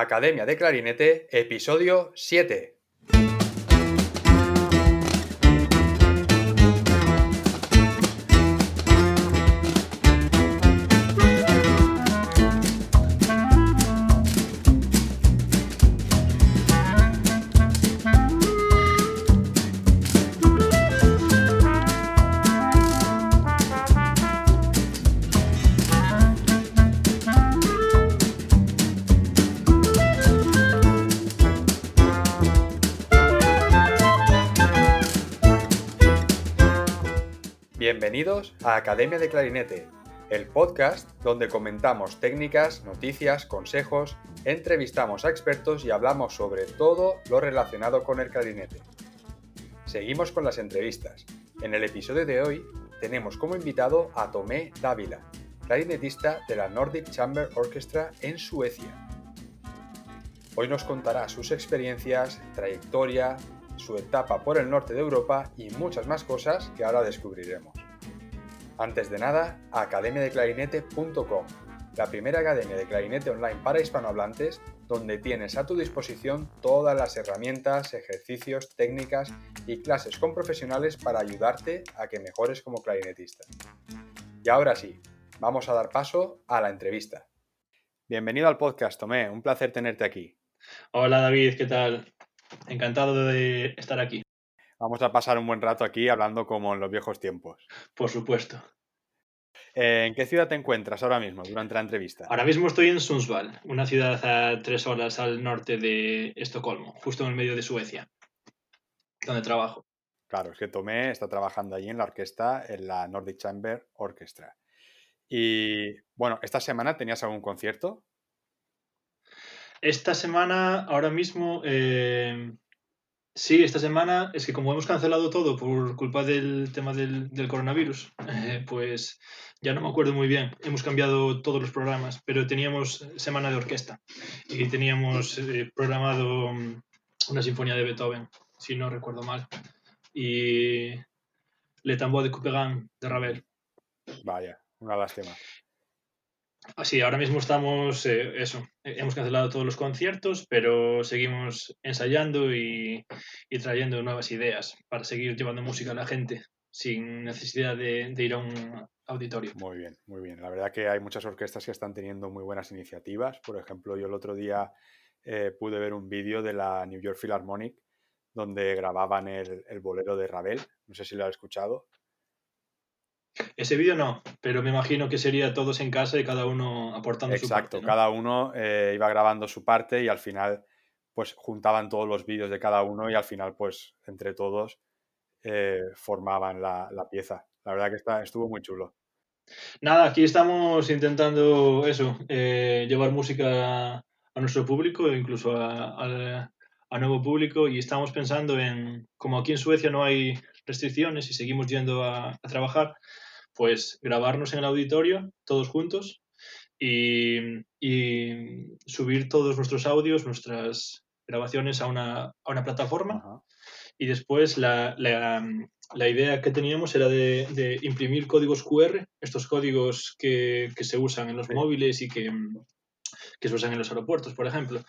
Academia de Clarinete, episodio 7. Bienvenidos a Academia de Clarinete, el podcast donde comentamos técnicas, noticias, consejos, entrevistamos a expertos y hablamos sobre todo lo relacionado con el clarinete. Seguimos con las entrevistas. En el episodio de hoy tenemos como invitado a Tomé Dávila, clarinetista de la Nordic Chamber Orchestra en Suecia. Hoy nos contará sus experiencias, trayectoria, su etapa por el norte de Europa y muchas más cosas que ahora descubriremos. Antes de nada, academiadeclarinete.com, la primera academia de clarinete online para hispanohablantes, donde tienes a tu disposición todas las herramientas, ejercicios, técnicas y clases con profesionales para ayudarte a que mejores como clarinetista. Y ahora sí, vamos a dar paso a la entrevista. Bienvenido al podcast, Tomé, un placer tenerte aquí. Hola David, ¿qué tal? Encantado de estar aquí. Vamos a pasar un buen rato aquí hablando como en los viejos tiempos. Por supuesto. Eh, ¿En qué ciudad te encuentras ahora mismo durante la entrevista? Ahora mismo estoy en Sundsvall, una ciudad a tres horas al norte de Estocolmo, justo en el medio de Suecia, donde trabajo. Claro, es que Tomé está trabajando allí en la orquesta, en la Nordic Chamber Orchestra. Y bueno, ¿esta semana tenías algún concierto? Esta semana, ahora mismo, eh, sí, esta semana es que como hemos cancelado todo por culpa del tema del, del coronavirus, pues ya no me acuerdo muy bien. Hemos cambiado todos los programas, pero teníamos semana de orquesta y teníamos eh, programado mm, una sinfonía de Beethoven, si no recuerdo mal, y Le Tambour de Couperin de Ravel. Vaya, una lástima. Así, ahora mismo estamos, eh, eso, eh, hemos cancelado todos los conciertos, pero seguimos ensayando y, y, trayendo nuevas ideas para seguir llevando música a la gente sin necesidad de, ir a un auditorio. Muy bien, muy bien. La verdad que hay muchas orquestas que están teniendo muy buenas iniciativas. Por ejemplo, yo el otro día eh, pude ver un vídeo de la New York Philharmonic donde grababan el, el bolero de Ravel. No sé si lo has escuchado. Ese vídeo no, pero me imagino que sería todos en casa y cada uno aportando Exacto, su parte. ¿no? cada uno eh, iba grabando su parte y al final pues juntaban todos los vídeos de cada uno y al final pues entre todos eh, formaban la, la, pieza. La verdad que está, estuvo muy chulo. Nada, aquí estamos intentando eso, eh, llevar música a nuestro público, incluso a, a, a nuevo público y estamos pensando en, como aquí en Suecia no hay restricciones y seguimos yendo a, a trabajar, pues grabarnos en el auditorio todos juntos y, y, subir todos nuestros audios, nuestras grabaciones a una, a una plataforma. Ajá. Y después la, la, la, idea que teníamos era de, de, imprimir códigos QR, estos códigos que, que se usan en los sí. móviles y que, que se usan en los aeropuertos, por ejemplo,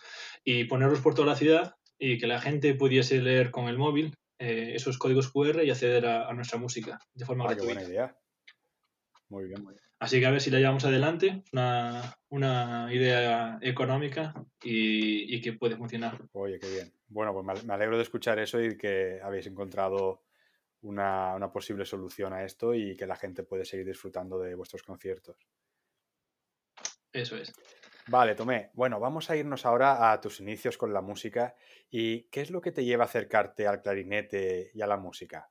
y ponerlos por toda la ciudad y que la gente pudiese leer con el móvil eh, esos códigos QR y acceder a, a nuestra música de forma ah, gratuita. Qué buena idea. Muy bien, muy bien. Así que a ver si la llevamos adelante, una, una idea económica y, y, que puede funcionar. Oye, qué bien. Bueno, pues me alegro de escuchar eso y que habéis encontrado una, una posible solución a esto y que la gente puede seguir disfrutando de vuestros conciertos. Eso es. Vale, Tomé. Bueno, vamos a irnos ahora a tus inicios con la música. ¿Y qué es lo que te lleva a acercarte al clarinete y a la música?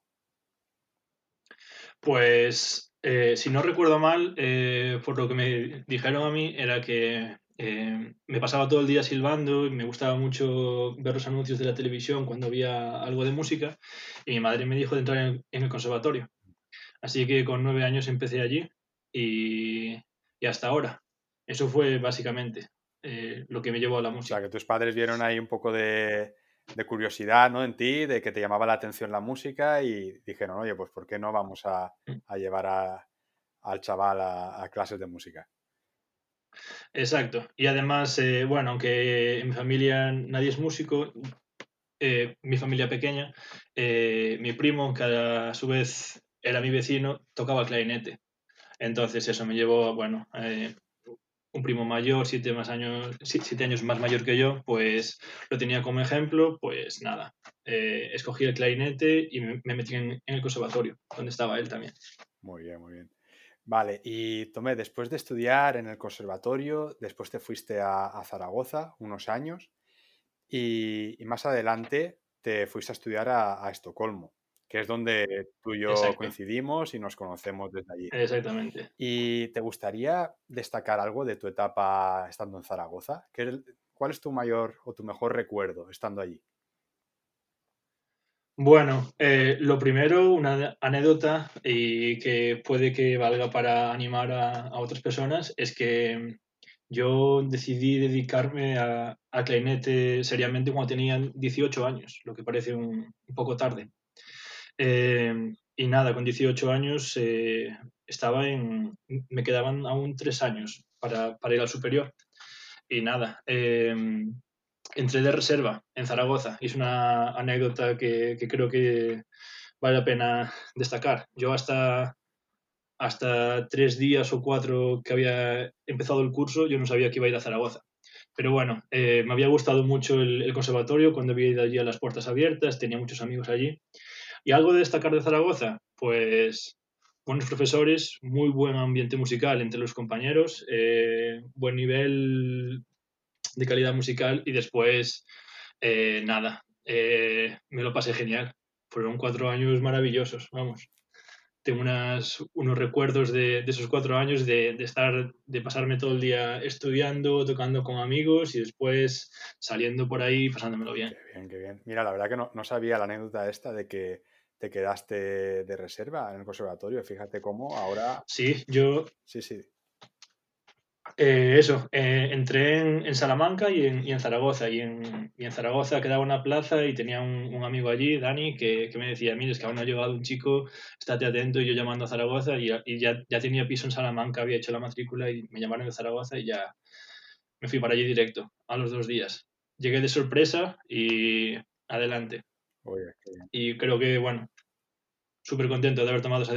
Pues eh, si no recuerdo mal, eh, por lo que me dijeron a mí, era que eh, me pasaba todo el día silbando y me gustaba mucho ver los anuncios de la televisión cuando había algo de música y mi madre me dijo de entrar en, en el conservatorio. Así que con nueve años empecé allí y, y hasta ahora. Eso fue básicamente eh, lo que me llevó a la música. O sea, que tus padres vieron ahí un poco de, de curiosidad ¿no? en ti, de que te llamaba la atención la música y dijeron, oye, pues ¿por qué no vamos a, a llevar a, al chaval a, a, clases de música? Exacto. Y además, eh, bueno, aunque en mi familia nadie es músico, eh, mi familia pequeña, eh, mi primo, que a su vez era mi vecino, tocaba clarinete. Entonces eso me llevó, bueno, un primo mayor, siete, más años, siete años más mayor que yo, pues lo tenía como ejemplo, pues nada, escogí el clarinete y me, metí en, el conservatorio, donde estaba él también. Muy bien, muy bien. Vale, y Tomé, después de estudiar en el conservatorio, después te fuiste a, Zaragoza unos años y, más adelante te fuiste a estudiar a, Estocolmo, que es donde tú y yo coincidimos y nos conocemos desde allí. Exactamente. ¿Y te gustaría destacar algo de tu etapa estando en Zaragoza? ¿Cuál es tu mayor o tu mejor recuerdo estando allí? Bueno, eh, lo primero, una anécdota y que puede que valga para animar a, otras personas, es que yo decidí dedicarme a, clarinete seriamente cuando tenía 18 años, lo que parece un, poco tarde. Eh, y nada, con 18 años eh, estaba en, me quedaban aún tres años para, para ir al superior. Y nada, entré de reserva en Zaragoza es una anécdota que, creo que vale la pena destacar. Yo hasta, hasta tres días o cuatro que había empezado el curso, yo no sabía que iba a ir a Zaragoza. Pero bueno, eh, me había gustado mucho el, conservatorio cuando había ido allí a las puertas abiertas, tenía muchos amigos allí. ¿Y algo de destacar de Zaragoza? Pues buenos profesores, muy buen ambiente musical entre los compañeros, eh, buen nivel de calidad musical y después, eh, nada, eh, me lo pasé genial. Fueron cuatro años maravillosos, vamos. Tengo unas, unos recuerdos de, esos cuatro años de, estar, de pasarme todo el día estudiando, tocando con amigos y después saliendo por ahí pasándomelo bien. Qué bien, qué bien. Mira, la verdad que no, no sabía la anécdota esta de que te quedaste de reserva en el conservatorio. Fíjate cómo ahora. Sí, yo. Sí, sí. Eh, eso, eh, entré en, Salamanca y en, Zaragoza. Y en, Zaragoza quedaba una plaza y tenía un, amigo allí, Dani, que, me decía, mire, es que aún no ha llegado un chico, estate atento. Y yo llamando a Zaragoza y, ya, ya, tenía piso en Salamanca, había hecho la matrícula y me llamaron de Zaragoza y ya me fui para allí directo, a los dos días. Llegué de sorpresa y adelante. y creo que, bueno, súper contento de haber tomado esa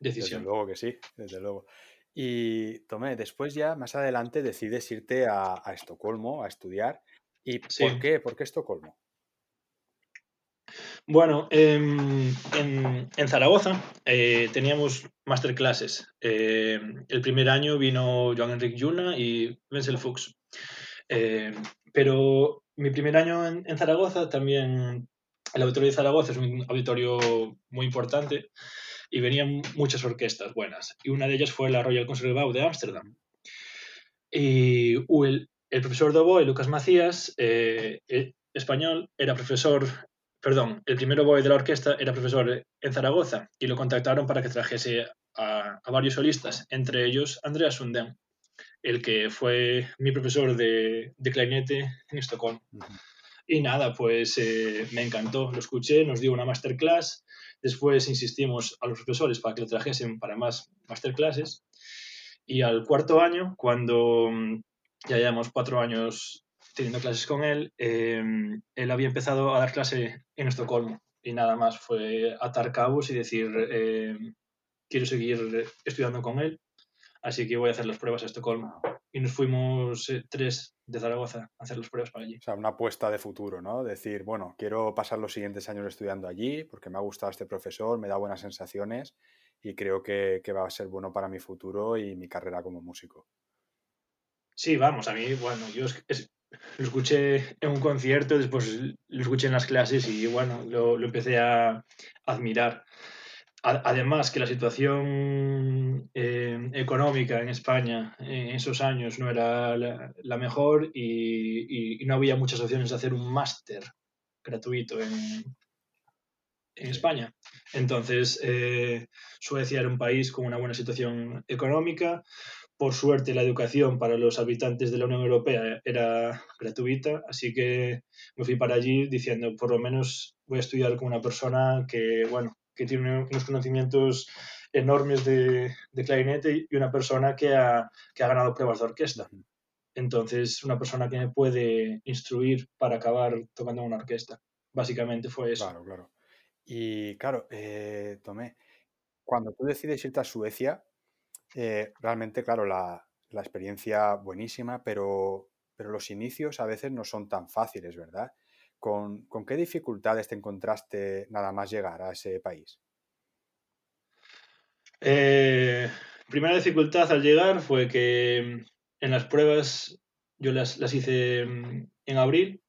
decisión. Desde luego que sí, desde luego. Y Tomé, después ya más adelante decides irte a, Estocolmo a estudiar. ¿Y por qué? ¿Por qué Estocolmo? Bueno, em, en, Zaragoza eh, teníamos masterclasses. Eh, el primer año vino Joan Enrique Juna y Wenzel Fuchs. Eh, pero mi primer año en, en, Zaragoza también, el auditorio de Zaragoza es un auditorio muy importante y venían muchas orquestas buenas. Y una de ellas fue la Royal Concertgebouw de Ámsterdam. Y el, el profesor de oboe, Lucas Macías, eh, eh, español, era profesor, perdón, el primer oboe de la orquesta era profesor en Zaragoza y lo contactaron para que trajese a, varios solistas, entre ellos Andreas Sundén, el que fue mi profesor de clarinete en Estocolmo. Y nada, pues eh, me encantó, lo escuché, nos dio una masterclass Después insistimos a los profesores para que lo trajesen para más masterclasses. Y al cuarto año, cuando mm, ya llevamos cuatro años teniendo clases con él, em, él había empezado a dar clase en Estocolmo. Y nada más fue atar cabos y decir, em, quiero seguir estudiando con él, así que voy a hacer las pruebas a Estocolmo y nos fuimos eh, tres de Zaragoza a hacer las pruebas para allí. O sea, una apuesta de futuro, ¿no? Decir, bueno, quiero pasar los siguientes años estudiando allí porque me ha gustado este profesor, me da buenas sensaciones y creo que, va a ser bueno para mi futuro y mi carrera como músico. Sí, vamos, a mí, bueno, yo lo escuché en un concierto, después lo escuché en las clases y bueno, lo, lo empecé a admirar. Además, que la situación eh, económica en España en esos años no era la, mejor y, no había muchas opciones de hacer un máster gratuito en, en, España. Entonces, eh, Suecia era un país con una buena situación económica. Por suerte, la educación para los habitantes de la Unión Europea era gratuita, así que me fui para allí diciendo, por lo menos voy a estudiar con una persona que, bueno, que tiene unos conocimientos enormes de, de clarinete y una persona que ha, que ha ganado pruebas de orquesta. Entonces, una persona que me puede instruir para acabar tocando una orquesta. Básicamente fue eso. Claro, claro. Y claro, eh, Tomé, cuando tú decides irte a Suecia, eh, realmente, claro, la, la experiencia buenísima, pero, pero los inicios a veces no son tan fáciles, ¿verdad? ¿Con, con qué dificultades te encontraste nada más llegar a ese país? Eh, primera dificultad al llegar fue que en las pruebas yo las, las hice en abril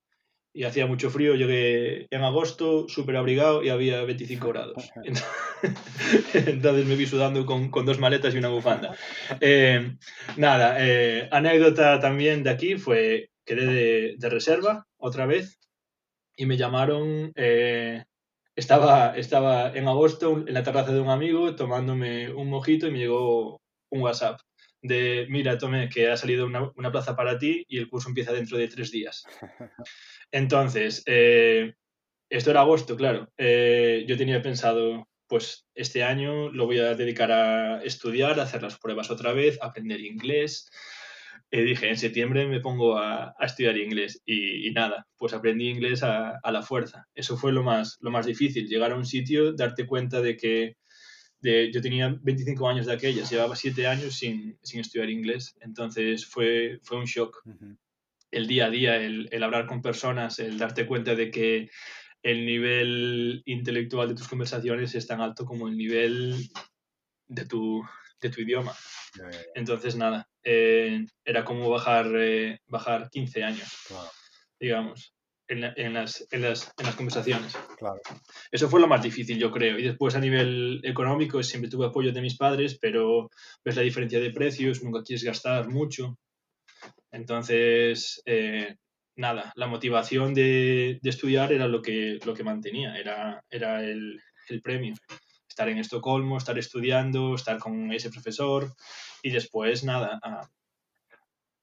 y hacía mucho frío. Llegué en agosto, súper abrigado y había 25 grados. Entonces me vi sudando con, con dos maletas y una bufanda. Eh, nada, eh, anécdota también de aquí fue, quedé de, de reserva otra vez y me llamaron. Eh, estaba, estaba en agosto en la terraza de un amigo tomándome un mojito y me llegó un WhatsApp de, mira, tome, que ha salido una, una, plaza para ti y el curso empieza dentro de tres días. Entonces, eh, esto era agosto, claro. Eh, yo tenía pensado, pues este año lo voy a dedicar a estudiar, a hacer las pruebas otra vez, aprender inglés. Y dije, en septiembre me pongo a, a estudiar inglés y, y, nada, pues aprendí inglés a, a, la fuerza. Eso fue lo más, lo más difícil, llegar a un sitio, darte cuenta de que de, yo tenía 25 años de aquellas, llevaba 7 años sin, sin, estudiar inglés, entonces fue, fue un shock. Uh -huh. El día a día, el, el, hablar con personas, el darte cuenta de que el nivel intelectual de tus conversaciones es tan alto como el nivel de tu, de tu idioma. Entonces, nada, eh, era como bajar, eh, bajar 15 años, claro. digamos en, en, las, en, las, en las conversaciones. Claro. Eso fue lo más difícil, yo creo. Y después a nivel económico siempre tuve apoyo de mis padres, pero ves la diferencia de precios, nunca quieres gastar mucho. Entonces, eh, nada, la motivación de, de, estudiar era lo que, lo que mantenía, era, era el, el premio estar en Estocolmo, estar estudiando, estar con ese profesor y después nada, a,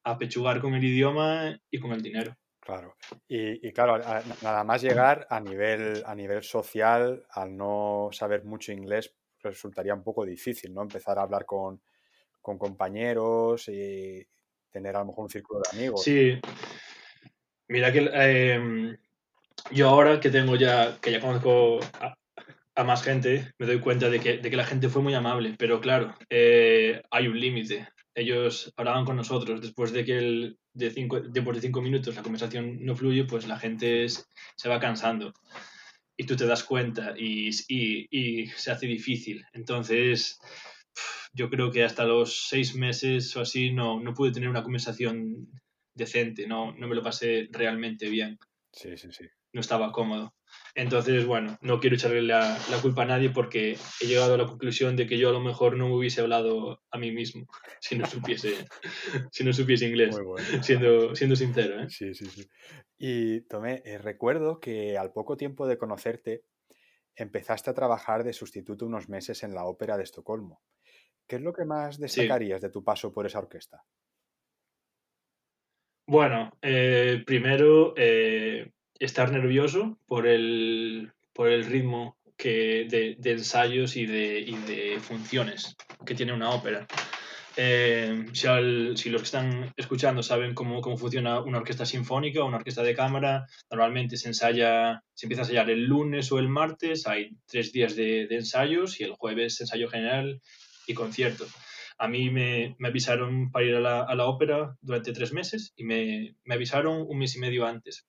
a pechugar con el idioma y con el dinero. Claro. Y, y claro, a, nada más llegar a nivel, a nivel social, al no saber mucho inglés, resultaría un poco difícil, ¿no? Empezar a hablar con, con compañeros y tener a lo mejor un círculo de amigos. Sí. Mira que eh, yo ahora que tengo ya, que ya conozco a, a más gente, me doy cuenta de que, de que, la gente fue muy amable, pero claro, eh, hay un límite. Ellos hablaban con nosotros después de que el, de cinco, después de cinco minutos la conversación no fluye, pues la gente es, se va cansando y tú te das cuenta y, y, y, se hace difícil. Entonces, yo creo que hasta los seis meses o así no, no pude tener una conversación decente, no, no me lo pasé realmente bien. Sí, sí, sí. No estaba cómodo. Entonces, bueno, no quiero echarle la, la, culpa a nadie porque he llegado a la conclusión de que yo a lo mejor no me hubiese hablado a mí mismo si no supiese, si no supiese inglés, bueno. siendo, siendo sincero. ¿eh? Sí, sí, sí. Y Tomé, eh, recuerdo que al poco tiempo de conocerte empezaste a trabajar de sustituto unos meses en la ópera de Estocolmo. ¿Qué es lo que más destacarías sí. de tu paso por esa orquesta? Bueno, eh, primero eh, estar nervioso por el, por el ritmo que de, ensayos y de, y de, funciones que tiene una ópera. Eh, si, al, si, los que están escuchando saben cómo, cómo, funciona una orquesta sinfónica o una orquesta de cámara, normalmente se ensaya, se empieza a ensayar el lunes o el martes, hay tres días de, de ensayos y el jueves ensayo general y concierto. A mí me, me avisaron para ir a la, a la, ópera durante tres meses y me, me avisaron un mes y medio antes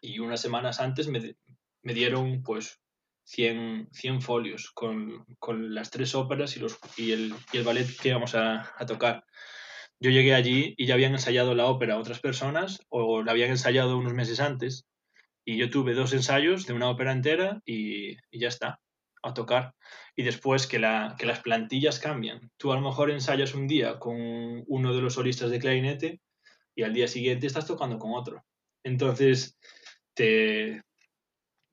y unas semanas antes me, me dieron pues 100, 100 folios con, con, las tres óperas y, los, y, el, y el ballet que íbamos a, a, tocar. Yo llegué allí y ya habían ensayado la ópera otras personas o la habían ensayado unos meses antes y yo tuve dos ensayos de una ópera entera y, y ya está, a tocar. Y después que, la, que las plantillas cambian. Tú a lo mejor ensayas un día con uno de los solistas de clarinete y al día siguiente estás tocando con otro. Entonces, te,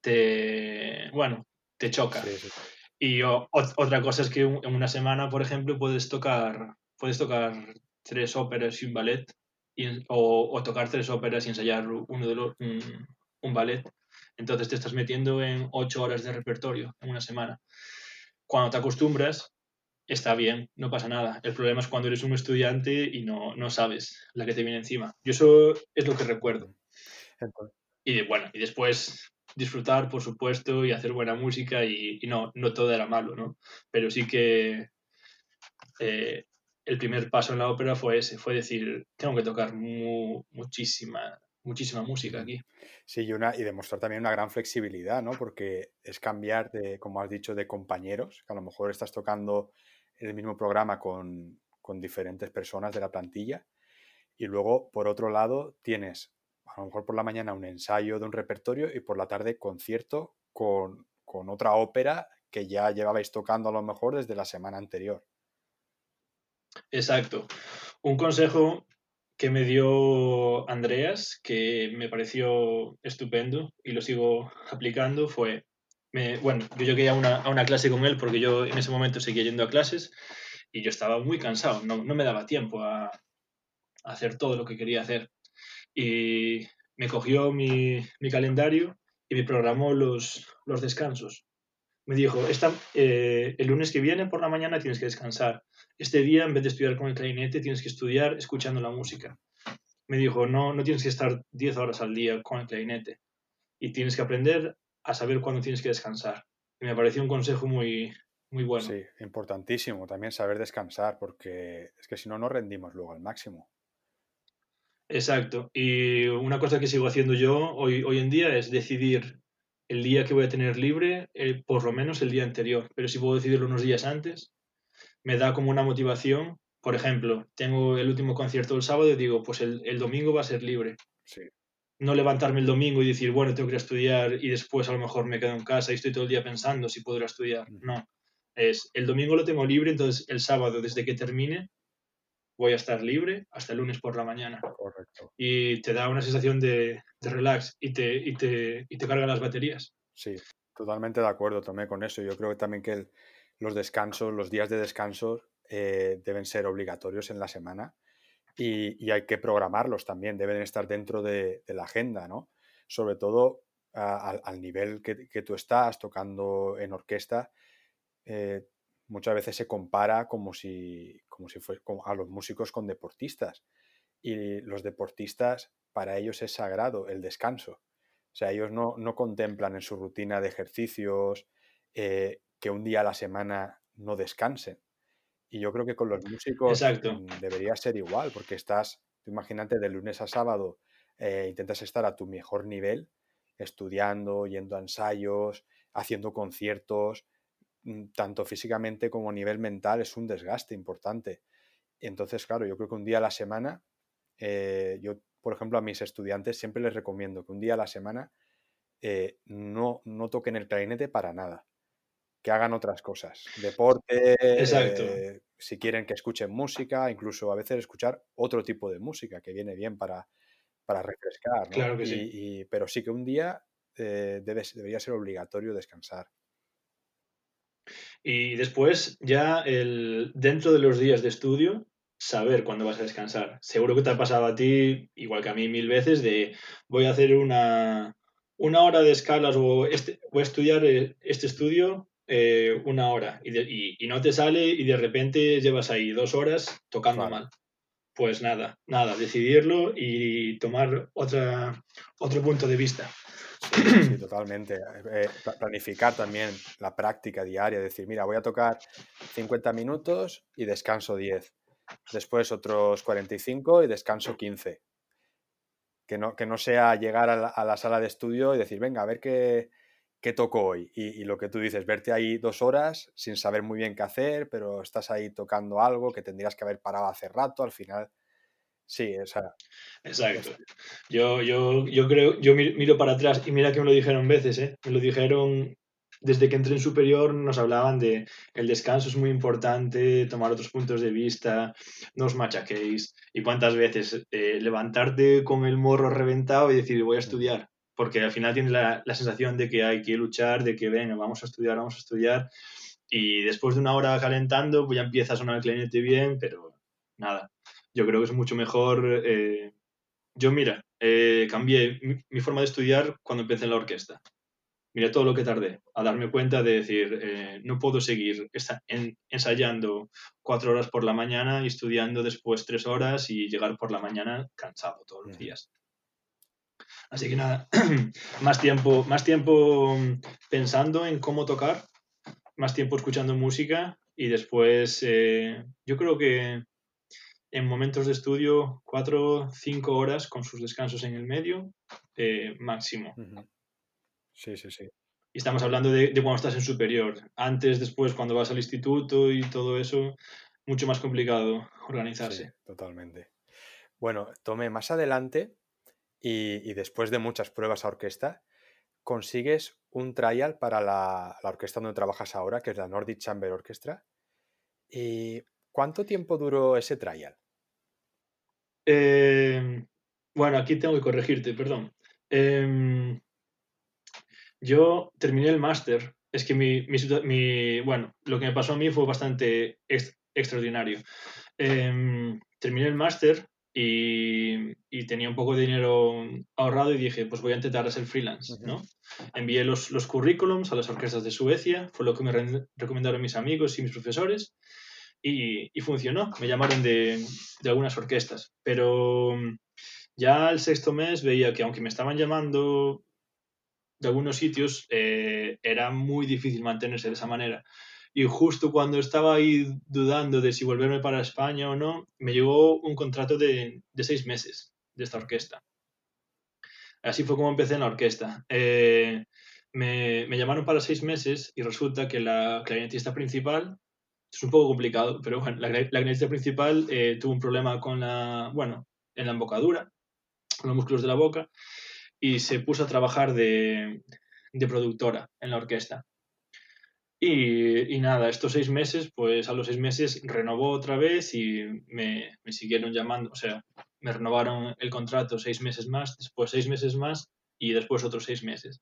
te bueno, te choca. Sí, sí. Y o, otra cosa es que en una semana, por ejemplo, puedes tocar, puedes tocar tres óperas y un ballet, y, o, o, tocar tres óperas y ensayar uno de los, un, un, ballet. Entonces te estás metiendo en ocho horas de repertorio en una semana. Cuando te acostumbras, está bien, no pasa nada. El problema es cuando eres un estudiante y no, no sabes la que te viene encima. Yo eso es lo que recuerdo. Y bueno, y después disfrutar, por supuesto, y hacer buena música y, no, no todo era malo, ¿no? Pero sí que eh, el primer paso en la ópera fue ese, fue decir, tengo que tocar muchísima, muchísima música aquí. Sí, y, una, y demostrar también una gran flexibilidad, ¿no? Porque es cambiar de, como has dicho, de compañeros, que a lo mejor estás tocando el mismo programa con, con diferentes personas de la plantilla. Y luego, por otro lado, tienes a lo mejor por la mañana un ensayo de un repertorio y por la tarde concierto con, con otra ópera que ya llevabais tocando a lo mejor desde la semana anterior. Exacto. Un consejo que me dio Andreas, que me pareció estupendo y lo sigo aplicando, fue, me, bueno, yo llegué a una, a una, clase con él porque yo en ese momento seguía yendo a clases y yo estaba muy cansado, no, no me daba tiempo a, a, hacer todo lo que quería hacer. Y me cogió mi, mi calendario y me programó los, los descansos. Me dijo, esta, eh, el lunes que viene por la mañana tienes que descansar este día, en vez de estudiar con el clarinete, tienes que estudiar escuchando la música. Me dijo, no, no tienes que estar 10 horas al día con el clarinete y tienes que aprender a saber cuándo tienes que descansar. Me pareció un consejo muy, muy bueno. Sí, importantísimo también saber descansar, porque es que si no, no rendimos luego al máximo. Exacto. Y una cosa que sigo haciendo yo hoy, hoy en día es decidir el día que voy a tener libre, eh, por lo menos el día anterior. Pero si puedo decidirlo unos días antes, me da como una motivación. Por ejemplo, tengo el último concierto el sábado y digo, pues el, el domingo va a ser libre. Sí. No levantarme el domingo y decir, bueno, tengo que ir a estudiar y después a lo mejor me quedo en casa y estoy todo el día pensando si puedo ir a estudiar. No. Es el domingo lo tengo libre, entonces el sábado, desde que termine, voy a estar libre hasta el lunes por la mañana. Correcto. Y te da una sensación de, de relax y te, y, te, y te carga las baterías. Sí, totalmente de acuerdo también con eso. Yo creo que también que el, los descansos, los días de descanso eh, deben ser obligatorios en la semana y, y, hay que programarlos también, deben estar dentro de, de la agenda, ¿no? Sobre todo a, a, al nivel que, que, tú estás tocando en orquesta, eh, muchas veces se compara como si, como si fuese como a los músicos con deportistas y los deportistas, para ellos es sagrado el descanso. O sea, ellos no, no contemplan en su rutina de ejercicios eh, que un día a la semana no descansen. Y yo creo que con los músicos Exacto. debería ser igual, porque estás, imagínate, de lunes a sábado, eh, intentas estar a tu mejor nivel, estudiando, yendo a ensayos, haciendo conciertos, tanto físicamente como a nivel mental, es un desgaste importante. Entonces, claro, yo creo que un día a la semana, eh, yo, por ejemplo, a mis estudiantes siempre les recomiendo que un día a la semana eh, no, no toquen el clarinete para nada que hagan otras cosas. Deporte, eh, si quieren que escuchen música, incluso a veces escuchar otro tipo de música que viene bien para, para refrescar. ¿no? Claro que y, sí. y, pero sí que un día eh, debe, debería ser obligatorio descansar. Y después, ya el, dentro de los días de estudio, saber cuándo vas a descansar. Seguro que te ha pasado a ti, igual que a mí mil veces, de voy a hacer una, una hora de escalas o este, voy a estudiar eh, este estudio eh, una hora y, de, y, y, no te sale y de repente llevas ahí dos horas tocando mal. Pues nada, nada, decidirlo y tomar otro punto de vista. Sí, sí, totalmente. Eh, planificar también la práctica diaria, decir, mira, voy a tocar 50 minutos y descanso 10. Después otros 45 y descanso 15. Que no, que no sea llegar a la, a la sala de estudio y decir, venga, a ver qué, qué tocó hoy. Y, y, lo que tú dices, verte ahí dos horas sin saber muy bien qué hacer, pero estás ahí tocando algo que tendrías que haber parado hace rato, al final. Sí, o sea. Exacto. Yo, yo, yo creo, yo miro para atrás y mira que me lo dijeron veces, ¿eh? Me lo dijeron desde que entré en superior, nos hablaban de el descanso es muy importante, tomar otros puntos de vista, no os machaquéis. Y cuántas veces eh, levantarte con el morro reventado y decir voy a estudiar porque al final tienes la, la, sensación de que hay que luchar, de que venga, vamos a estudiar, vamos a estudiar, y después de una hora calentando, pues ya empieza a sonar el clarinete bien, pero nada, yo creo que es mucho mejor. Eh, yo, mira, eh, cambié mi, mi, forma de estudiar cuando empecé en la orquesta. mira todo lo que tardé a darme cuenta de decir, eh, no puedo seguir ensayando cuatro horas por la mañana y estudiando después tres horas y llegar por la mañana cansado todos los días. Así que nada, más tiempo, más tiempo pensando en cómo tocar, más tiempo escuchando música y después eh, yo creo que en momentos de estudio cuatro, cinco horas con sus descansos en el medio eh, máximo. Sí, sí, sí. Y estamos hablando de, cuando estás en superior. Antes, después, cuando vas al instituto y todo eso, mucho más complicado organizarse. totalmente. Bueno, Tomé, más adelante y, después de muchas pruebas a orquesta, consigues un trial para la, orquesta donde trabajas ahora, que es la Nordic Chamber Orchestra. ¿Y cuánto tiempo duró ese trial? Em, bueno, aquí tengo que corregirte, perdón. Em, yo terminé el máster. Es que mi, bueno, lo que me pasó a mí fue bastante extraordinario. Em, terminé el máster y, tenía un poco de dinero ahorrado y dije, pues voy a intentar hacer freelance, ¿no? Envié los, los currículums a las orquestas de Suecia, fue lo que me recomendaron mis amigos y mis profesores y, y funcionó. Me llamaron de, de, algunas orquestas, pero ya al sexto mes veía que aunque me estaban llamando de algunos sitios, eh, era muy difícil mantenerse de esa manera. Y justo cuando estaba ahí dudando de si volverme para España o no, me llegó un contrato de, seis meses de esta orquesta. Así fue como empecé en la orquesta. Eh, me, llamaron para seis meses y resulta que la clarinetista principal, es un poco complicado, pero bueno, la, clarinetista principal eh, tuvo un problema con la, bueno, en la embocadura, con los músculos de la boca, y se puso a trabajar de, de productora en la orquesta. Y, nada, estos seis meses, pues a los seis meses renovó otra vez y me, siguieron llamando, o sea, me renovaron el contrato seis meses más, después seis meses más y después otros seis meses.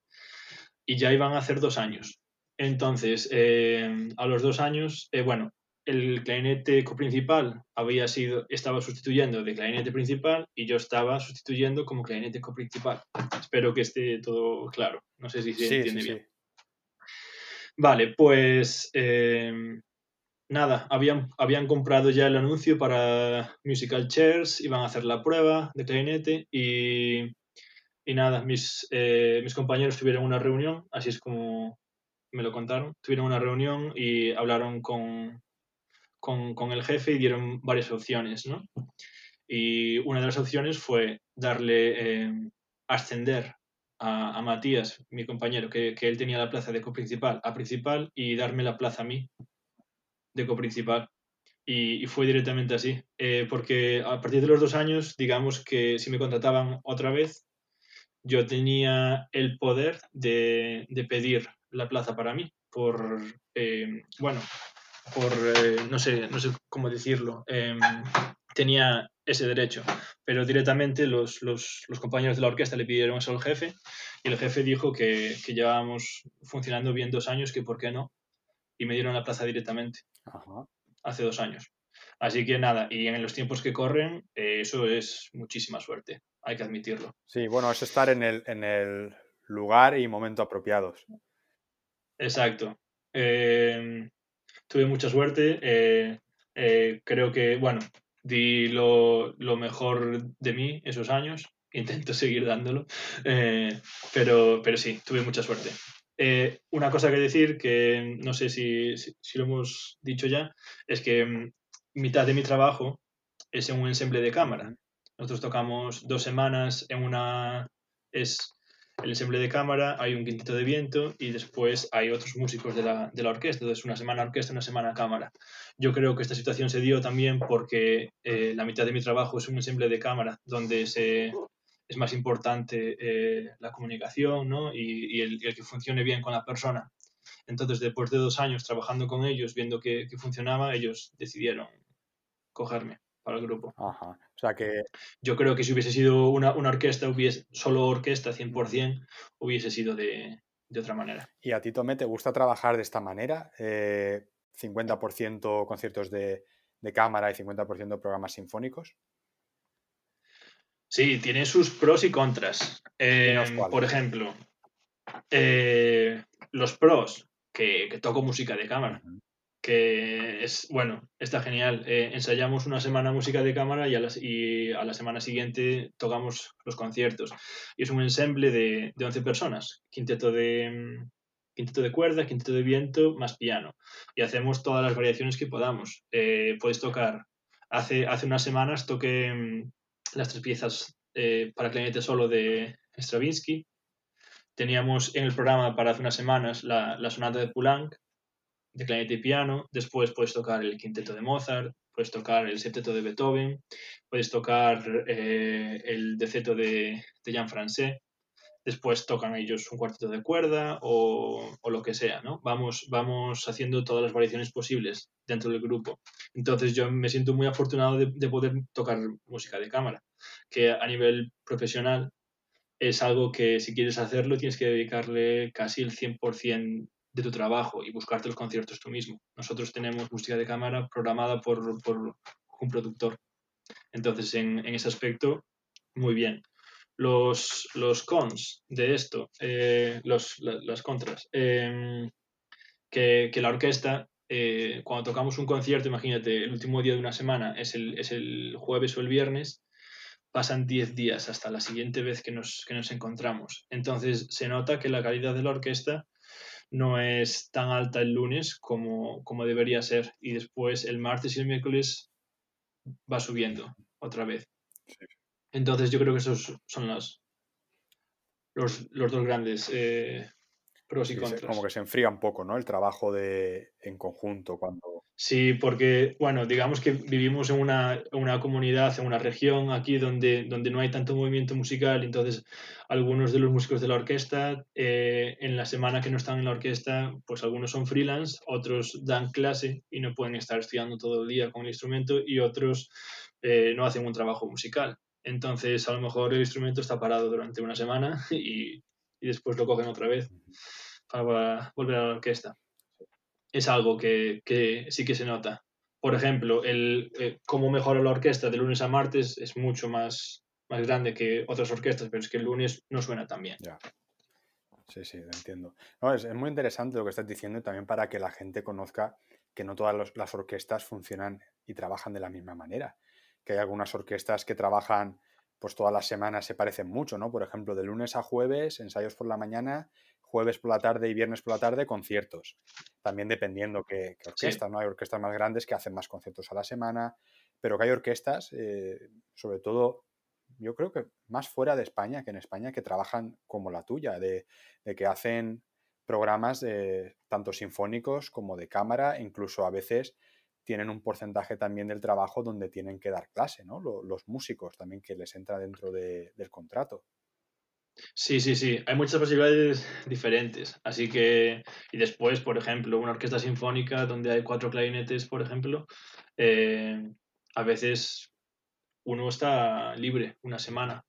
Y ya iban a hacer dos años. Entonces, eh, a los dos años, eh, bueno, el clarinete coprincipal había sido, estaba sustituyendo de clarinete principal y yo estaba sustituyendo como clarinete coprincipal. Espero que esté todo claro. No sé si se entiende bien. Vale, pues em, nada, habían, habían comprado ya el anuncio para Musical Chairs, iban a hacer la prueba de clarinete y, y nada, mis, eh, mis compañeros tuvieron una reunión, así es como me lo contaron, tuvieron una reunión y hablaron con, con, el jefe y dieron varias opciones, ¿no? Y una de las opciones fue darle, em, ascender a, Matías, mi compañero, que, él tenía la plaza de coprincipal a principal y darme la plaza a mí de coprincipal. Y, y fue directamente así, eh, porque a partir de los dos años, digamos que si me contrataban otra vez, yo tenía el poder de, pedir la plaza para mí, por, eh, bueno, por, eh, no, sé, no sé cómo decirlo, em, tenía ese derecho, pero directamente los, compañeros de la orquesta le pidieron eso al jefe y el jefe dijo que, que llevábamos funcionando bien dos años, que por qué no, y me dieron la plaza directamente hace dos años. Así que nada, y en los tiempos que corren, eh, eso es muchísima suerte, hay que admitirlo. Sí, bueno, es estar en el, en el lugar y momento apropiados. Exacto. Em, tuve mucha suerte. Eh, eh, creo que, bueno, di lo, lo, mejor de mí esos años, intento seguir dándolo, eh, pero, pero sí, tuve mucha suerte. Eh, una cosa que decir, que no sé si, si, lo hemos dicho ya, es que mm, mitad de mi trabajo es en un ensemble de cámara. Nosotros tocamos dos semanas en una... es el ensemble de cámara, hay un quinteto de viento y después hay otros músicos de la, de la, orquesta. Entonces, una semana orquesta, una semana cámara. Yo creo que esta situación se dio también porque eh, la mitad de mi trabajo es un ensemble de cámara, donde se, es más importante eh, la comunicación ¿no? y, el, el, que funcione bien con la persona. Entonces, después de dos años trabajando con ellos, viendo que funcionaba, ellos decidieron cogerme para el grupo. Ajá. O sea que... Yo creo que si hubiese sido una, una orquesta, hubiese, solo orquesta 100%, hubiese sido de, de, otra manera. ¿Y a ti, Tomé, te gusta trabajar de esta manera? Eh, ¿50% conciertos de, de cámara y 50% programas sinfónicos? Sí, tiene sus pros y contras. Eh, por ejemplo, Eh, los pros, que, que, toco música de cámara. Que es, bueno, está genial. Eh, ensayamos una semana música de cámara y a, las, y a, la semana siguiente tocamos los conciertos. Y es un ensemble de, de 11 personas. Quinteto de, quinteto de cuerda, quinteto de viento, más piano. Y hacemos todas las variaciones que podamos. Eh, puedes tocar. Hace, hace unas semanas toqué mm, las tres piezas eh, para clarinete solo de Stravinsky. Teníamos en el programa para hace unas semanas la, la sonata de Poulenc, de clarinete y piano. Después puedes tocar el quinteto de Mozart, puedes tocar el septeto de Beethoven, puedes tocar eh, el deceto de, de Jean Francais después tocan ellos un cuarteto de cuerda o, o, lo que sea, ¿no? Vamos, vamos haciendo todas las variaciones posibles dentro del grupo. Entonces yo me siento muy afortunado de, de, poder tocar música de cámara, que a nivel profesional es algo que si quieres hacerlo tienes que dedicarle casi el 100% de tu trabajo y buscarte los conciertos tú mismo. Nosotros tenemos música de cámara programada por, por un productor. Entonces, en, en ese aspecto, muy bien los, los cons de esto, eh, los, la, las contras, eh, que, que, la orquesta, eh, cuando tocamos un concierto, imagínate, el último día de una semana es el, es el jueves o el viernes, pasan 10 días hasta la siguiente vez que nos, que nos encontramos. Entonces se nota que la calidad de la orquesta no es tan alta el lunes como, como debería ser y después el martes y el miércoles va subiendo otra vez. Sí. Entonces yo creo que esos son los, los, los dos grandes eh, pros y sí, contras. Como que se enfría un poco, ¿no? El trabajo de, en conjunto cuando... Sí, porque, bueno, digamos que vivimos en una, una comunidad, en una región aquí donde, donde no hay tanto movimiento musical, entonces algunos de los músicos de la orquesta, eh, en la semana que no están en la orquesta, pues algunos son freelance, otros dan clase y no pueden estar estudiando todo el día con el instrumento y otros eh, no hacen un trabajo musical. Entonces, a lo mejor el instrumento está parado durante una semana y, y después lo cogen otra vez para volver a la orquesta. Es algo que, que sí que se nota. Por ejemplo, el eh, cómo mejora la orquesta de lunes a martes es mucho más, más grande que otras orquestas, pero es que el lunes no suena tan bien. Ya. Sí, sí, lo entiendo. Es, muy interesante lo que estás diciendo y también para que la gente conozca que no todas las orquestas funcionan y trabajan de la misma manera que hay algunas orquestas que trabajan pues todas las semanas se parecen mucho, ¿no? Por ejemplo, de lunes a jueves, ensayos por la mañana, jueves por la tarde y viernes por la tarde, conciertos. También dependiendo qué, qué orquesta, sí. ¿no? Hay orquestas más grandes que hacen más conciertos a la semana, pero que hay orquestas, eh, sobre todo, yo creo que más fuera de España que en España, que trabajan como la tuya, de, de que hacen programas tanto sinfónicos como de cámara, incluso a veces tienen un porcentaje también del trabajo donde tienen que dar clase, ¿no? Los, músicos también que les entra dentro de, del contrato. Sí, sí, sí. Hay muchas posibilidades diferentes. Así que, y después, por ejemplo, una orquesta sinfónica donde hay cuatro clarinetes, por ejemplo, eh, a veces uno está libre una semana.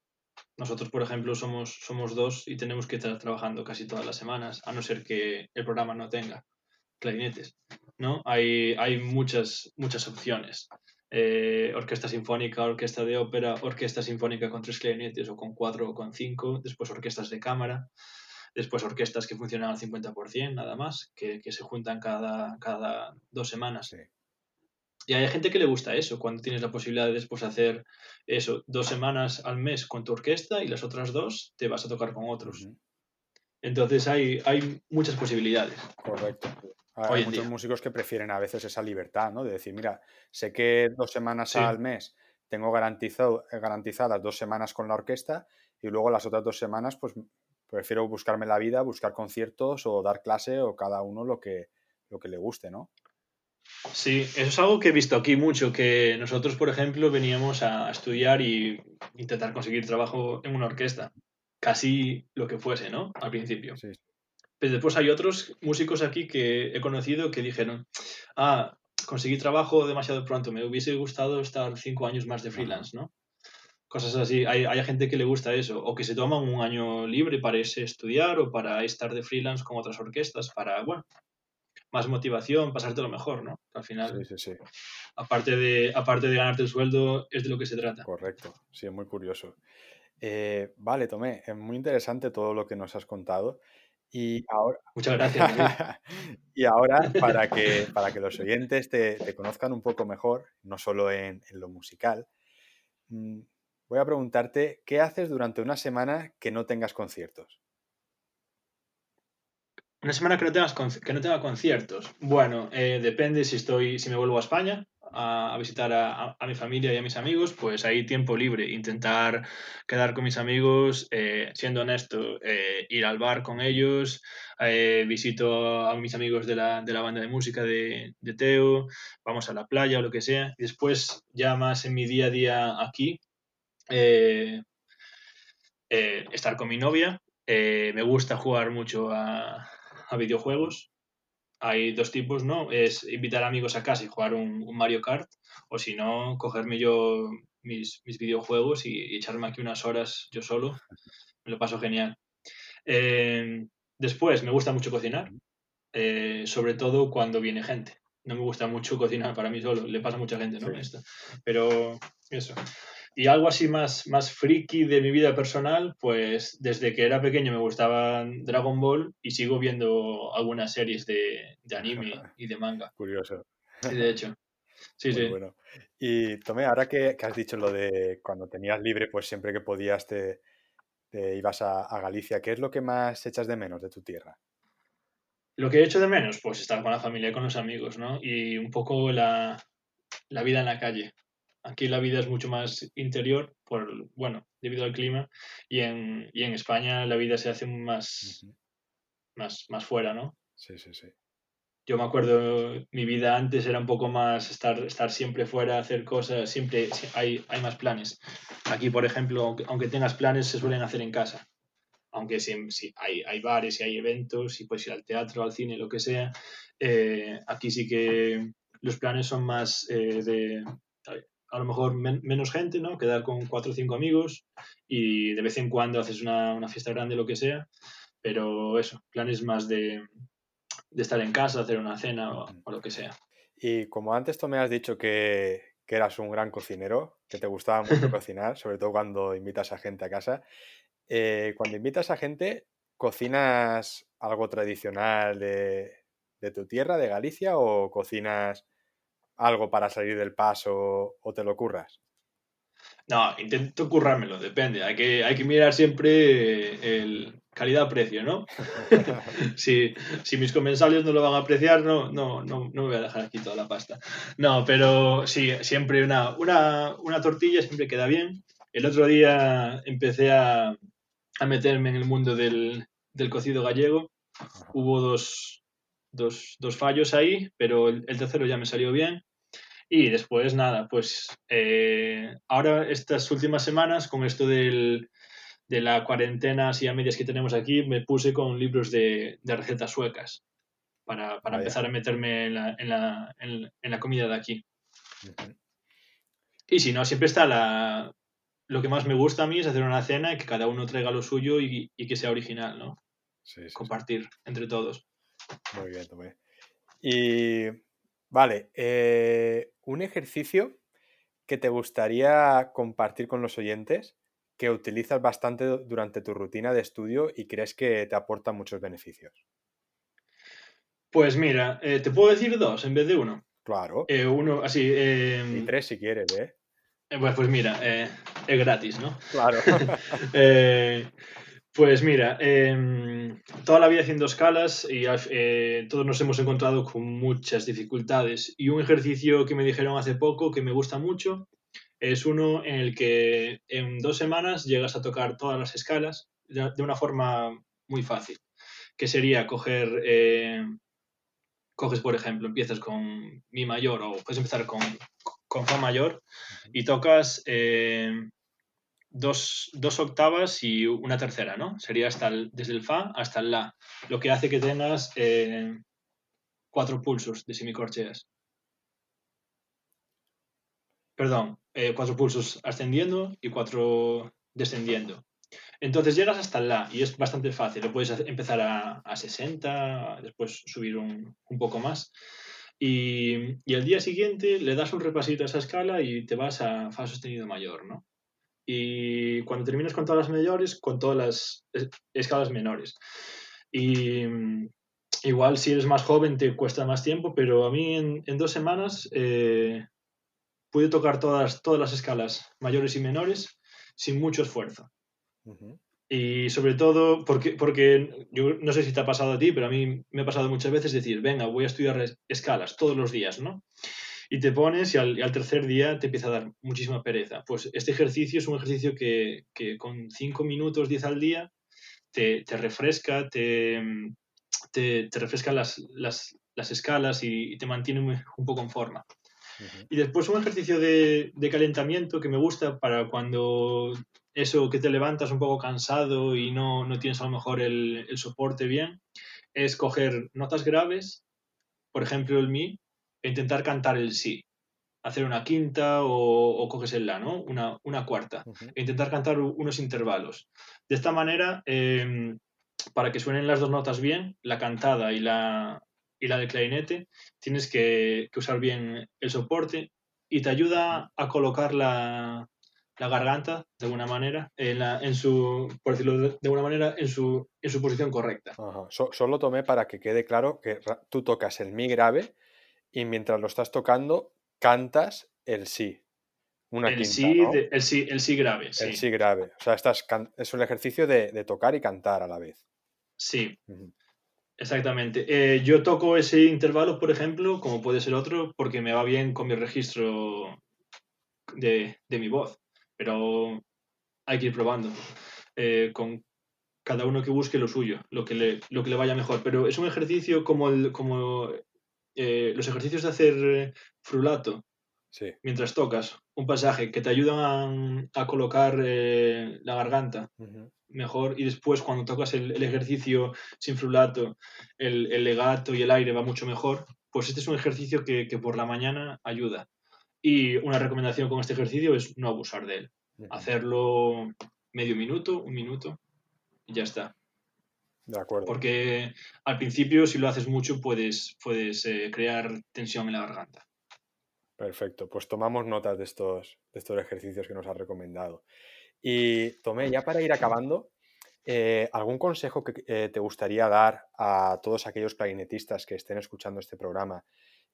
Nosotros, por ejemplo, somos, somos dos y tenemos que estar trabajando casi todas las semanas, a no ser que el programa no tenga clarinetes. ¿no? Hay, hay muchas, muchas opciones. Eh, orquesta sinfónica, orquesta de ópera, orquesta sinfónica con tres clarinetes o con cuatro o con cinco, después orquestas de cámara, después orquestas que funcionan al 50% nada más, que, que se juntan cada, cada dos semanas. Sí. Y hay gente que le gusta eso, cuando tienes la posibilidad de después hacer eso, dos semanas al mes con tu orquesta y las otras dos te vas a tocar con otros. Uh -huh. Entonces hay, hay muchas posibilidades. Correcto. Hay muchos día. músicos que prefieren a veces esa libertad, ¿no? De decir, mira, sé que dos semanas sí. al mes tengo garantizado, eh, garantizadas dos semanas con la orquesta y luego las otras dos semanas, pues prefiero buscarme la vida, buscar conciertos o dar clase o cada uno lo que, lo que le guste, ¿no? Sí, eso es algo que he visto aquí mucho, que nosotros, por ejemplo, veníamos a estudiar y intentar conseguir trabajo en una orquesta, casi lo que fuese, ¿no? Al principio. Sí. Pero después hay otros músicos aquí que he conocido que dijeron, ah, conseguí trabajo demasiado pronto, me hubiese gustado estar cinco años más de freelance, ¿no? Cosas así. Hay, hay gente que le gusta eso, o que se toman un año libre para irse a estudiar o para estar de freelance con otras orquestas, para, bueno, más motivación, pasarte lo mejor, ¿no? Al final, sí, sí, sí. Aparte, de, aparte de ganarte el sueldo, es de lo que se trata. Correcto, sí, es muy curioso. Eh, vale, Tomé, es muy interesante todo lo que nos has contado. Y ahora, Muchas gracias. y ahora para, que, para que los oyentes te, te conozcan un poco mejor, no solo en, en lo musical, mm, voy a preguntarte, ¿qué haces durante una semana que no tengas conciertos? Una semana que no, tengas, que no tenga conciertos. Bueno, eh, depende si estoy, si me vuelvo a España a, visitar a, a, mi familia y a mis amigos, pues hay tiempo libre. Intentar quedar con mis amigos, eh, siendo honesto, eh, ir al bar con ellos, visito a mis amigos de la, de la banda de música de, de, Teo, vamos a la playa o lo que sea. Y después, ya más en mi día a día aquí, estar con mi novia. me gusta jugar mucho a, a videojuegos. Hay dos tipos, ¿no? Es invitar amigos a casa y jugar un, un Mario Kart, o si no, cogerme yo mis, mis videojuegos y, y, echarme aquí unas horas yo solo. Me lo paso genial. Eh, después, me gusta mucho cocinar, eh, sobre todo cuando viene gente. No me gusta mucho cocinar para mí solo, le pasa a mucha gente, ¿no? Sí. Esto. Pero eso. Y algo así más, más friki de mi vida personal, pues desde que era pequeño me gustaba Dragon Ball y sigo viendo algunas series de, de anime y de manga. Curioso. Sí, de hecho. Sí, Muy sí. bueno. Y Tomé, ahora que, que, has dicho lo de cuando tenías libre, pues siempre que podías te, te ibas a, a, Galicia, ¿qué es lo que más echas de menos de tu tierra? Lo que he hecho de menos, pues estar con la familia y con los amigos, ¿no? Y un poco la, la vida en la calle. Aquí la vida es mucho más interior, por, bueno, debido al clima, y en, y en España la vida se hace más, uh -huh. más, más fuera, ¿no? Sí, sí, sí. Yo me acuerdo, mi vida antes era un poco más estar, estar siempre fuera, hacer cosas, siempre hay, hay más planes. Aquí, por ejemplo, aunque, tengas planes, se suelen hacer en casa. Aunque si, si hay, hay, bares y hay eventos, y puedes ir al teatro, al cine, lo que sea, eh, aquí sí que los planes son más eh, de, a lo mejor men menos gente, ¿no? Quedar con cuatro o cinco amigos y de vez en cuando haces una, una fiesta grande, lo que sea, pero eso, planes más de, de estar en casa, hacer una cena o, o, lo que sea. Y como antes tú me has dicho que, que eras un gran cocinero, que te gustaba mucho cocinar, sobre todo cuando invitas a gente a casa, eh, cuando invitas a gente, ¿cocinas algo tradicional de, de tu tierra, de Galicia, o cocinas algo para salir del paso o te lo curras? No, intento currármelo, depende. Hay que, hay que mirar siempre el calidad-precio, ¿no? si, si, mis comensales no lo van a apreciar, no, no, no, no, me voy a dejar aquí toda la pasta. No, pero sí, siempre una, una, una tortilla siempre queda bien. El otro día empecé a, a meterme en el mundo del, del cocido gallego. Hubo dos, dos, dos, fallos ahí, pero el, el tercero ya me salió bien. Y después, nada, pues eh, ahora estas últimas semanas, con esto del, de la cuarentena así a medias que tenemos aquí, me puse con libros de, de recetas suecas para, para empezar a meterme en la, en, la, en, en la, comida de aquí. Uh -huh. Y si no, siempre está la... Lo que más me gusta a mí es hacer una cena y que cada uno traiga lo suyo y, y que sea original, ¿no? Sí, sí, Compartir sí. entre todos. Muy bien, muy bien. Y Vale, eh, un ejercicio que te gustaría compartir con los oyentes que utilizas bastante durante tu rutina de estudio y crees que te aporta muchos beneficios. Pues mira, eh, te puedo decir dos en vez de uno. Claro. Eh, uno, así. y tres si quieres, ¿eh? Pues, pues mira, es gratis, ¿no? Claro. Pues mira, eh, toda la vida haciendo escalas y eh, todos nos hemos encontrado con muchas dificultades. Y un ejercicio que me dijeron hace poco que me gusta mucho es uno en el que en dos semanas llegas a tocar todas las escalas de, de una forma muy fácil. Que sería coger, eh, coges por ejemplo, empiezas con Mi mayor o puedes empezar con, con Fa mayor y tocas eh, dos, dos, octavas y una tercera, ¿no? Sería hasta desde el Fa hasta el La, lo que hace que tengas eh, cuatro pulsos de semicorcheas. Perdón, eh, cuatro pulsos ascendiendo y cuatro descendiendo. Entonces llegas hasta el La y es bastante fácil. Lo puedes empezar a, a 60, después subir un, un poco más. Y, y, al día siguiente le das un repasito a esa escala y te vas a Fa sostenido mayor, ¿no? Y cuando terminas con todas las mayores, con todas las escalas menores. Y mm, igual si eres más joven te cuesta más tiempo, pero a mí en, dos semanas eh, pude tocar todas, todas las escalas, mayores y menores, sin mucho esfuerzo. Y sobre todo, porque, porque yo no sé si te ha pasado a ti, pero a mí me ha pasado muchas veces decir, venga, voy a estudiar escalas todos los días, ¿no? Y te pones y al, tercer día te empieza a dar muchísima pereza. Pues este ejercicio es un ejercicio que, que con 5 minutos, 10 al día, te, te refresca, te, te, te refresca las, las, las, escalas y, te mantiene un poco en forma. Y después un ejercicio de, de, calentamiento que me gusta para cuando eso que te levantas un poco cansado y no, no tienes a lo mejor el, el, soporte bien, es coger notas graves, por ejemplo el mi, intentar cantar el si. Hacer una quinta o, coges el la, ¿no? Una, una cuarta. E intentar cantar unos intervalos. De esta manera, em, para que suenen las dos notas bien, la cantada y la, y la de clarinete, tienes que, que usar bien el soporte y te ayuda a colocar la, la garganta, de alguna manera, en, la, en su, por decirlo de, alguna manera, en su, en su posición correcta. solo tomé para que quede claro que tú tocas el mi grave y mientras lo estás tocando, cantas el sí. Una el, sí el, sí, el sí grave. Sí. El sí grave. O sea, estás es un ejercicio de, tocar y cantar a la vez. Sí. Exactamente. Eh, yo toco ese intervalo, por ejemplo, como puede ser otro, porque me va bien con mi registro de, de mi voz pero hay que ir probando. Eh, con cada uno que busque lo suyo, lo que le, lo que le vaya mejor. Pero es un ejercicio como, el, como eh, los ejercicios de hacer eh, frulato mientras tocas un pasaje que te ayudan a, colocar la garganta mejor y después cuando tocas el, ejercicio sin frulato, el, el, legato y el aire va mucho mejor. Pues este es un ejercicio que, que por la mañana ayuda. Y una recomendación con este ejercicio es no abusar de él. Hacerlo medio minuto, un minuto y ya está. De acuerdo. Porque al principio, si lo haces mucho, puedes, puedes eh, crear tensión en la garganta. Perfecto, pues tomamos notas de estos, de estos ejercicios que nos has recomendado. Y Tomé, ya para ir acabando, eh, ¿algún consejo que eh, te gustaría dar a todos aquellos clarinetistas que estén escuchando este programa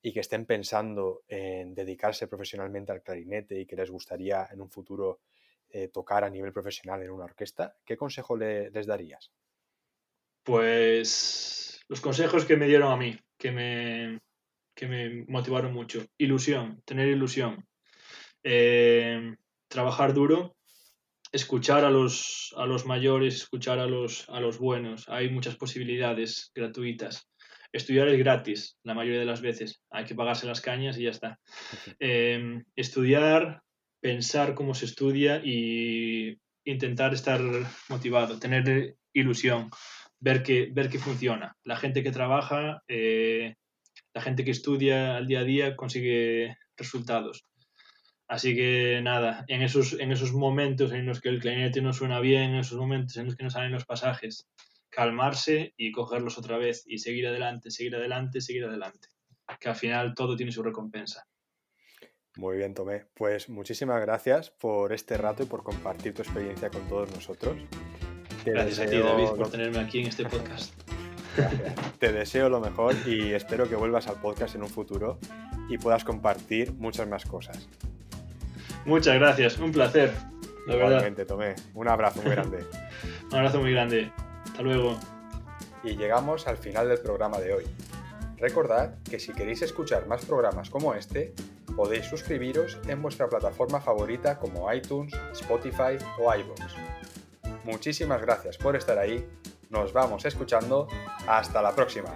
y que estén pensando en dedicarse profesionalmente al clarinete y que les gustaría en un futuro eh, tocar a nivel profesional en una orquesta, ¿qué consejo les darías? Pues los consejos que me dieron a mí, que me, que me motivaron mucho. Ilusión, tener ilusión. Eh, trabajar duro, escuchar a los, a los mayores, escuchar a los, a los buenos. Hay muchas posibilidades gratuitas. Estudiar es gratis, la mayoría de las veces. Hay que pagarse las cañas y ya está. Em, estudiar, pensar cómo se estudia y intentar estar motivado, tener ilusión, ver que, ver que funciona. La gente que trabaja, eh, la gente que estudia al día a día consigue resultados. Así que nada, en esos, en esos momentos en los que el clarinete no suena bien, en esos momentos en los que no salen los pasajes, calmarse y cogerlos otra vez y seguir adelante, seguir adelante, seguir adelante. Que al final todo tiene su recompensa. Muy bien, Tomé. Pues muchísimas gracias por este rato y por compartir tu experiencia con todos nosotros. Gracias a ti, David, por tenerme aquí en este podcast. Te deseo lo mejor y espero que vuelvas al podcast en un futuro y puedas compartir muchas más cosas. Muchas gracias, un placer. La Igualmente, Tomé. Un abrazo muy grande. un abrazo muy grande. Hasta luego. Y llegamos al final del programa de hoy. Recordad que si queréis escuchar más programas como este, podéis suscribiros en vuestra plataforma favorita como iTunes, Spotify o iVoox. Muchísimas gracias por estar ahí, nos vamos escuchando, hasta la próxima.